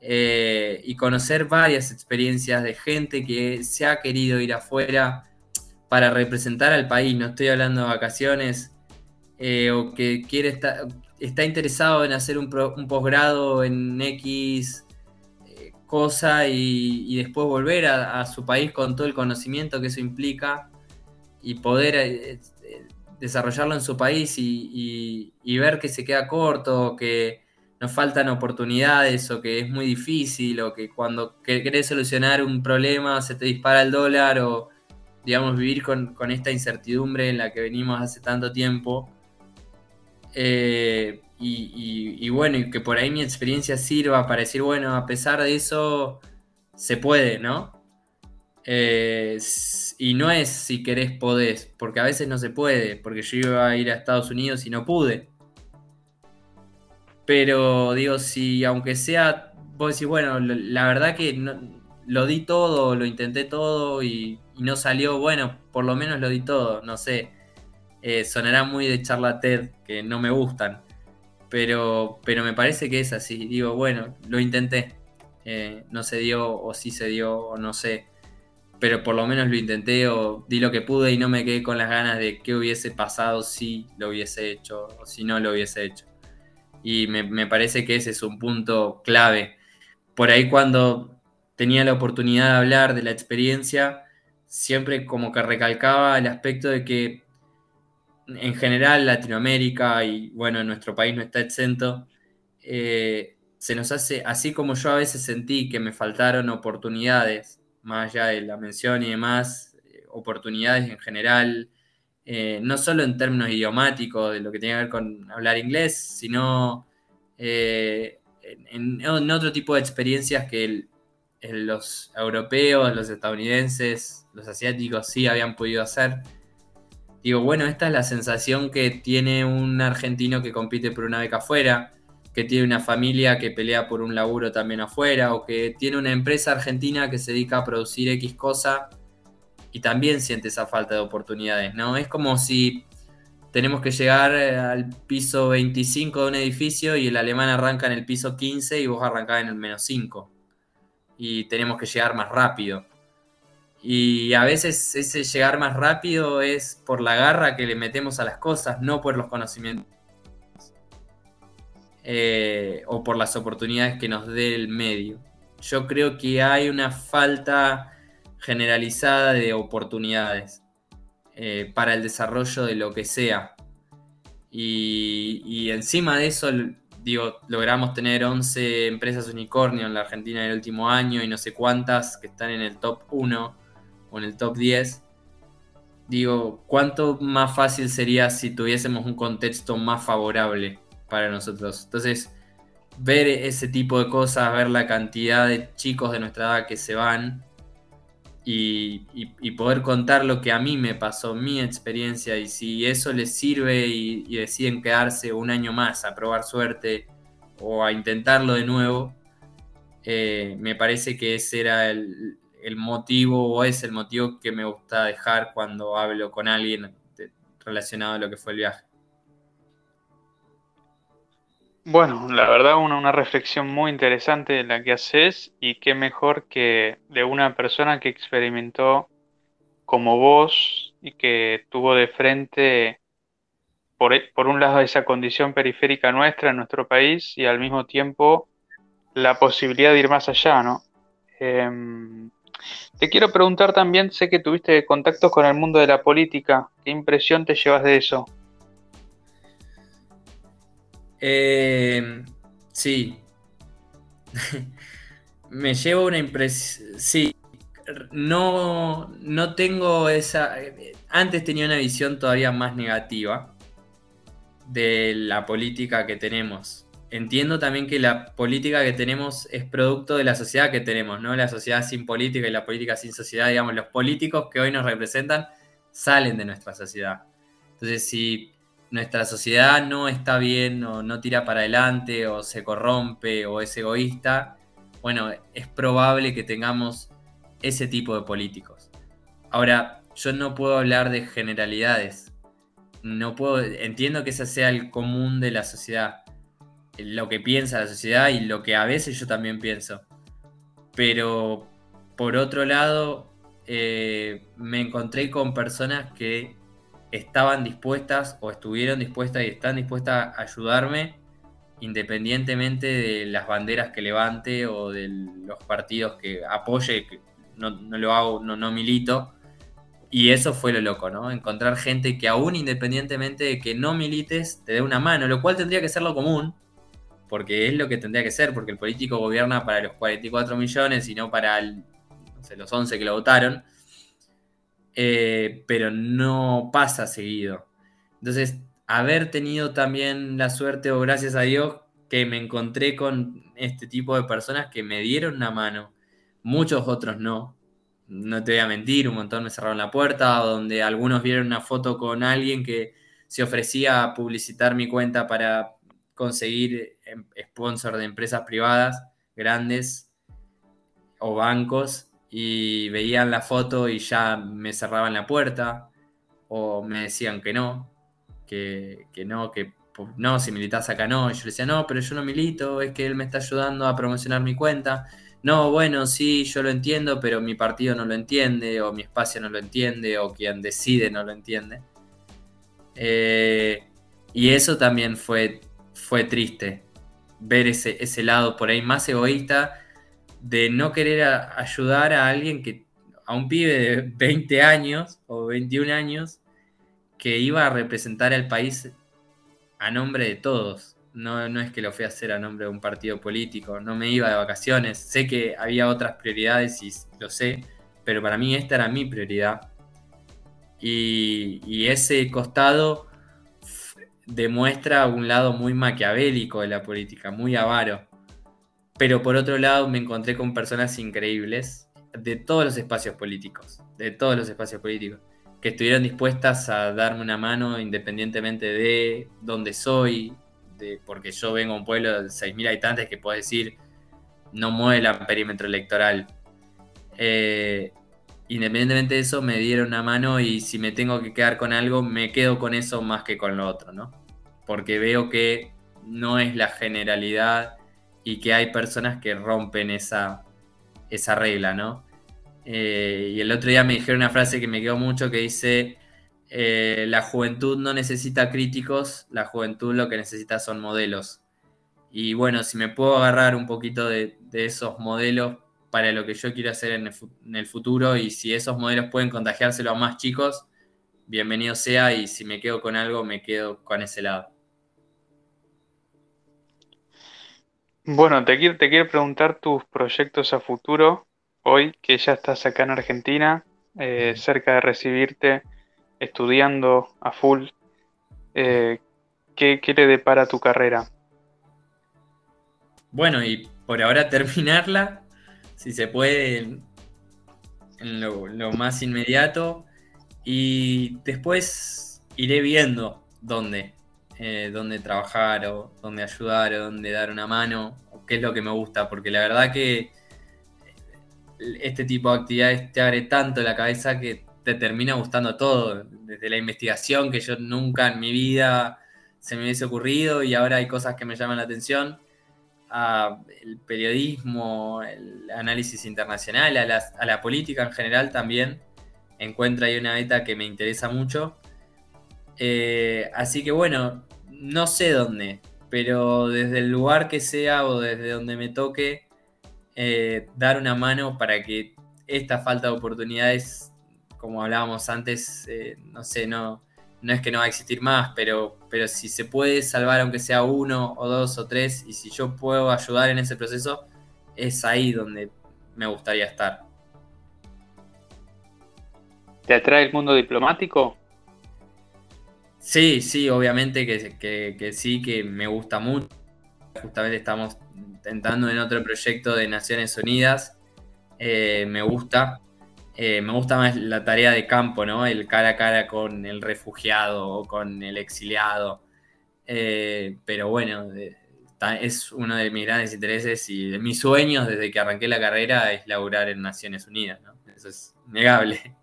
Eh, y conocer varias experiencias de gente que se ha querido ir afuera para representar al país, no estoy hablando de vacaciones, eh, o que quiere estar, está interesado en hacer un, posgrado en X eh, cosa y, después volver a, su país con todo el conocimiento que eso implica y poder eh, eh, desarrollarlo en su país y, ver que se queda corto, que nos faltan oportunidades o que es muy difícil o que cuando querés solucionar un problema se te dispara el dólar o digamos vivir con esta incertidumbre en la que venimos hace tanto tiempo eh, y, bueno, y que por ahí mi experiencia sirva para decir, bueno, a pesar de eso, se puede, ¿no? Eh, y no es si querés podés, porque a veces no se puede, porque yo iba a ir a Estados Unidos y no pude. Pero digo, si aunque sea, vos decís, bueno, la verdad que lo di todo, lo intenté todo y no salió, bueno, por lo menos lo di todo, no sé eh, sonará muy de charla TED, que no me gustan, pero, pero me parece que es así. Digo, bueno, lo intenté. eh, no se dio o sí se dio o no sé, pero por lo menos lo intenté o di lo que pude y no me quedé con las ganas de qué hubiese pasado si lo hubiese hecho o si no lo hubiese hecho. Y me, me parece que ese es un punto clave. Por ahí cuando tenía la oportunidad de hablar de la experiencia, siempre como que recalcaba el aspecto de que en general Latinoamérica y bueno, nuestro país no está exento, eh, se nos hace, así como yo a veces sentí que me faltaron oportunidades, más allá de la mención y demás, eh, oportunidades en general, eh, no solo en términos idiomáticos, de lo que tiene que ver con hablar inglés, sino en, otro tipo de experiencias que los europeos, los estadounidenses, los asiáticos sí habían podido hacer. Digo, bueno, esta es la sensación que tiene un argentino que compite por una beca afuera, que tiene una familia que pelea por un laburo también afuera, o que tiene una empresa argentina que se dedica a producir X cosa y también siente esa falta de oportunidades, ¿no? Es como si tenemos que llegar eh, al piso 25 de un edificio y el alemán arranca en el piso 15 y vos arrancás en el menos 5. Y tenemos que llegar más rápido. Y a veces ese llegar más rápido es por la garra que le metemos a las cosas, no por los conocimientos. Eh, o por las oportunidades que nos dé el medio. Yo creo que hay una falta generalizada de oportunidades eh, para el desarrollo de lo que sea. Y, encima de eso, digo, logramos tener 11 empresas unicornio en la Argentina en el último año y no sé cuántas que están en el top 1 o en el top 10, digo, ¿cuánto más fácil sería si tuviésemos un contexto más favorable para nosotros? Entonces, ver ese tipo de cosas, ver la cantidad de chicos de nuestra edad que se van y, poder contar lo que a mí me pasó, mi experiencia, y si eso les sirve y, deciden quedarse un año más a probar suerte o a intentarlo de nuevo, eh, me parece que ese era el, el motivo o es el motivo que me gusta dejar cuando hablo con alguien relacionado a lo que fue el viaje. Bueno, la verdad una, una reflexión muy interesante la que haces y qué mejor que de una persona que experimentó como vos y que tuvo de frente por, por un lado esa condición periférica nuestra en nuestro país y al mismo tiempo la posibilidad de ir más allá, ¿no? Em, te quiero preguntar también, sé que tuviste contactos con el mundo de la política. ¿Qué impresión te llevas de eso? Eh, sí. [LAUGHS] Me llevo una impresión. Sí. No, no tengo esa. Antes tenía una visión todavía más negativa de la política que tenemos entiendo también que la política que tenemos es producto de la sociedad que tenemos, ¿no? La sociedad sin política y la política sin sociedad, digamos, los políticos que hoy nos representan salen de nuestra sociedad. Entonces, si nuestra sociedad no está bien o no tira para adelante o se corrompe o es egoísta, bueno, es probable que tengamos ese tipo de políticos. Ahora, yo no puedo hablar de generalidades. No puedo, entiendo que ese sea el común de la sociedad lo que piensa la sociedad y lo que a veces yo también pienso. Pero por otro lado, eh, me encontré con personas que estaban dispuestas o estuvieron dispuestas y están dispuestas a ayudarme independientemente de las banderas que levante o de los partidos que apoye, que no, lo hago, no, no milito. Y eso fue lo loco, ¿no? Encontrar gente que aún independientemente de que no milites, te dé una mano, lo cual tendría que ser lo común, porque es lo que tendría que ser, porque el político gobierna para los 44 millones y no para los 11 que lo votaron, eh, pero no pasa seguido. Entonces, haber tenido también la suerte, o gracias a Dios, que me encontré con este tipo de personas que me dieron una mano, muchos otros no. No te voy a mentir, un montón me cerraron la puerta, donde algunos vieron una foto con alguien que se ofrecía a publicitar mi cuenta para conseguir em, sponsor de empresas privadas grandes o bancos y veían la foto y ya me cerraban la puerta o me decían que no, que, no, que no, si militas acá no. Y yo le decía, no, pero yo no milito, es que él me está ayudando a promocionar mi cuenta. no, bueno, sí, yo lo entiendo, pero mi partido no lo entiende, o mi espacio no lo entiende, o quien decide no lo entiende. Eh, y eso también fue, fue triste, ver ese, ese lado por ahí más egoísta de no querer ayudar a alguien que, a un pibe de 20 años o 21 años, que iba a representar al país a nombre de todos. No, no es que lo fui a hacer a nombre de un partido político, no me iba de vacaciones. Sé que había otras prioridades y lo sé, pero para mí esta era mi prioridad. Y, ese costado demuestra un lado muy maquiavélico de la política, muy avaro. Pero por otro lado me encontré con personas increíbles de todos los espacios políticos, de todos los espacios políticos que estuvieron dispuestas a darme una mano independientemente de dónde soy, de, porque yo vengo a un pueblo de 6.000 habitantes que puedo decir no mueve el perímetro electoral. Eh, independientemente de eso, me dieron una mano y si me tengo que quedar con algo, me quedo con eso más que con lo otro, ¿no? Porque veo que no es la generalidad y que hay personas que rompen esa, esa regla, ¿no? Eh, y el otro día me dijeron una frase que me quedó mucho que dice, eh, la juventud no necesita críticos, la juventud lo que necesita son modelos. Y bueno, si me puedo agarrar un poquito de, esos modelos para lo que yo quiero hacer en el, futuro y si esos modelos pueden contagiárselo a más chicos, bienvenido sea y si me quedo con algo, me quedo con ese lado. Bueno, te quiero, te quiero preguntar tus proyectos a futuro hoy que ya estás acá en Argentina, eh, cerca de recibirte, estudiando a full, eh, ¿qué, ¿qué, le depara tu carrera? Bueno, y por ahora [LAUGHS] terminarla, si se puede, en, lo, más inmediato, y después iré viendo dónde, eh, dónde trabajar o dónde ayudar o dónde dar una mano, qué es lo que me gusta, porque la verdad que este tipo de actividades te abre tanto la cabeza que te termina gustando todo, desde la investigación que yo nunca en mi vida se me hubiese ocurrido y ahora hay cosas que me llaman la atención, a el periodismo, el análisis internacional, a, la política en general también, encuentro ahí una meta que me interesa mucho. Eh, así que bueno, no sé dónde, pero desde el lugar que sea o desde donde me toque, eh, dar una mano para que esta falta de oportunidades, como hablábamos antes, eh, no sé, no, no es que no va a existir más, pero, pero si se puede salvar aunque sea uno o dos o tres, y si yo puedo ayudar en ese proceso, es ahí donde me gustaría estar. ¿Te atrae el mundo diplomático? Sí, sí, obviamente que, que sí, que me gusta mucho. Justamente estamos intentando en otro proyecto de Naciones Unidas. Eh, me gusta. Eh, me gusta más la tarea de campo, ¿no? El cara a cara con el refugiado o con el exiliado. Eh, pero bueno, es uno de mis grandes intereses y de mis sueños desde que arranqué la carrera es laburar en Naciones Unidas, ¿no? Eso es negable.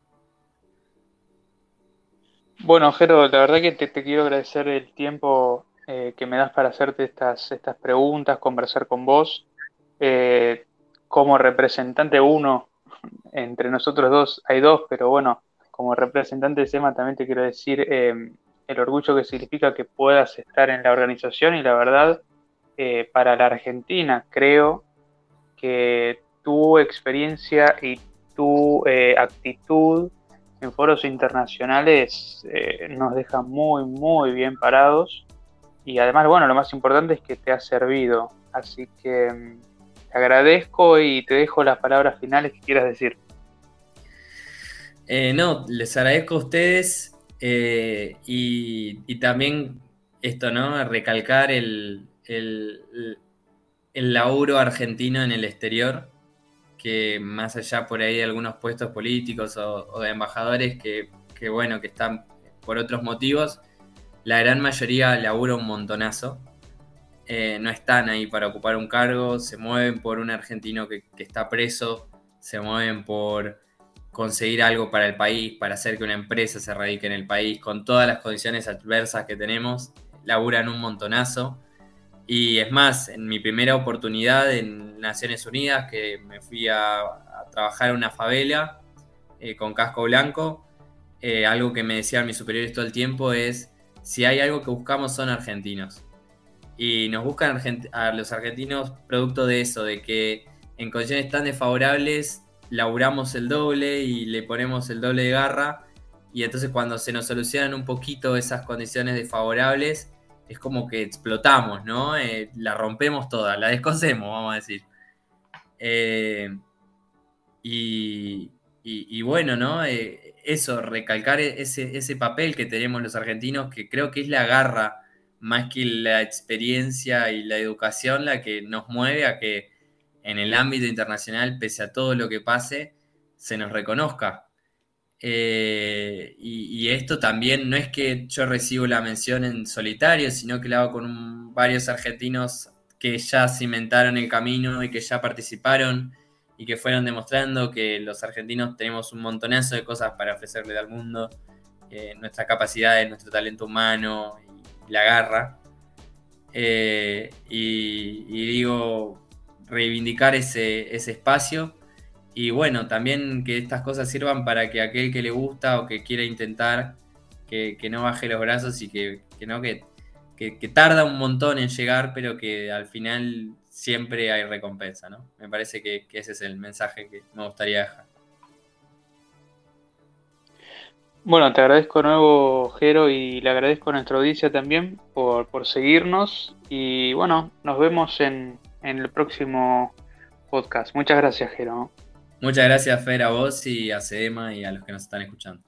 Bueno, Jero, la verdad que te quiero agradecer el tiempo eh, que me das para hacerte estas, estas preguntas, conversar con vos. Eh, como representante uno, entre nosotros dos hay dos, pero bueno, como representante de SEMA también te quiero decir em, el orgullo que significa que puedas estar en la organización y la verdad, eh, para la Argentina creo que tu experiencia y tu actitud en foros internacionales nos deja muy, muy bien parados y además, bueno, lo más importante es que te ha servido. Así que mm, agradezco y te dejo las palabras finales que quieras decir. Eh, no, les agradezco a ustedes eh, y, también esto, ¿no? Recalcar el, el, laburo argentino en el exterior, que más allá por ahí de algunos puestos políticos o, de embajadores que, que, bueno, que están por otros motivos, la gran mayoría labura un montonazo. Eh, no están ahí para ocupar un cargo, se mueven por un argentino que, está preso, se mueven por conseguir algo para el país, para hacer que una empresa se radique en el país, con todas las condiciones adversas que tenemos, laburan un montonazo. Y es más, en mi primera oportunidad en Naciones Unidas, que me fui a, trabajar en una favela eh, con casco blanco, eh, algo que me decían mis superiores todo el tiempo es, si hay algo que buscamos son argentinos. Y nos buscan a los argentinos producto de eso, de que en condiciones tan desfavorables laburamos el doble y le ponemos el doble de garra. Y entonces cuando se nos solucionan un poquito esas condiciones desfavorables, es como que explotamos, ¿no? Eh, la rompemos toda, la descosemos, vamos a decir. Eh, y, bueno, ¿no? Eh, eso, recalcar ese, ese, papel que tenemos los argentinos, que creo que es la garra, más que la experiencia y la educación, la que nos mueve a que en el ámbito internacional, pese a todo lo que pase, se nos reconozca. Eh, y, esto también no es que yo recibo la mención en solitario, sino que lo hago con varios argentinos que ya cimentaron el camino y que ya participaron y que fueron demostrando que los argentinos tenemos un montonazo de cosas para ofrecerle al mundo, eh, nuestras capacidades, nuestro talento humano y la garra. Eh, y digo, reivindicar ese, espacio. Y bueno, también que estas cosas sirvan para que aquel que le gusta o que quiera intentar, que, no baje los brazos y que, no, que, que, tarda un montón en llegar, pero que al final siempre hay recompensa, ¿no? Me parece que, ese es el mensaje que me gustaría dejar. Bueno, te agradezco de nuevo, Jero, y le agradezco a nuestra audiencia también por, por seguirnos. Y bueno, nos vemos en, en el próximo podcast. Muchas gracias, Jero. Muchas gracias, Fer, a vos y a Sedema y a los que nos están escuchando.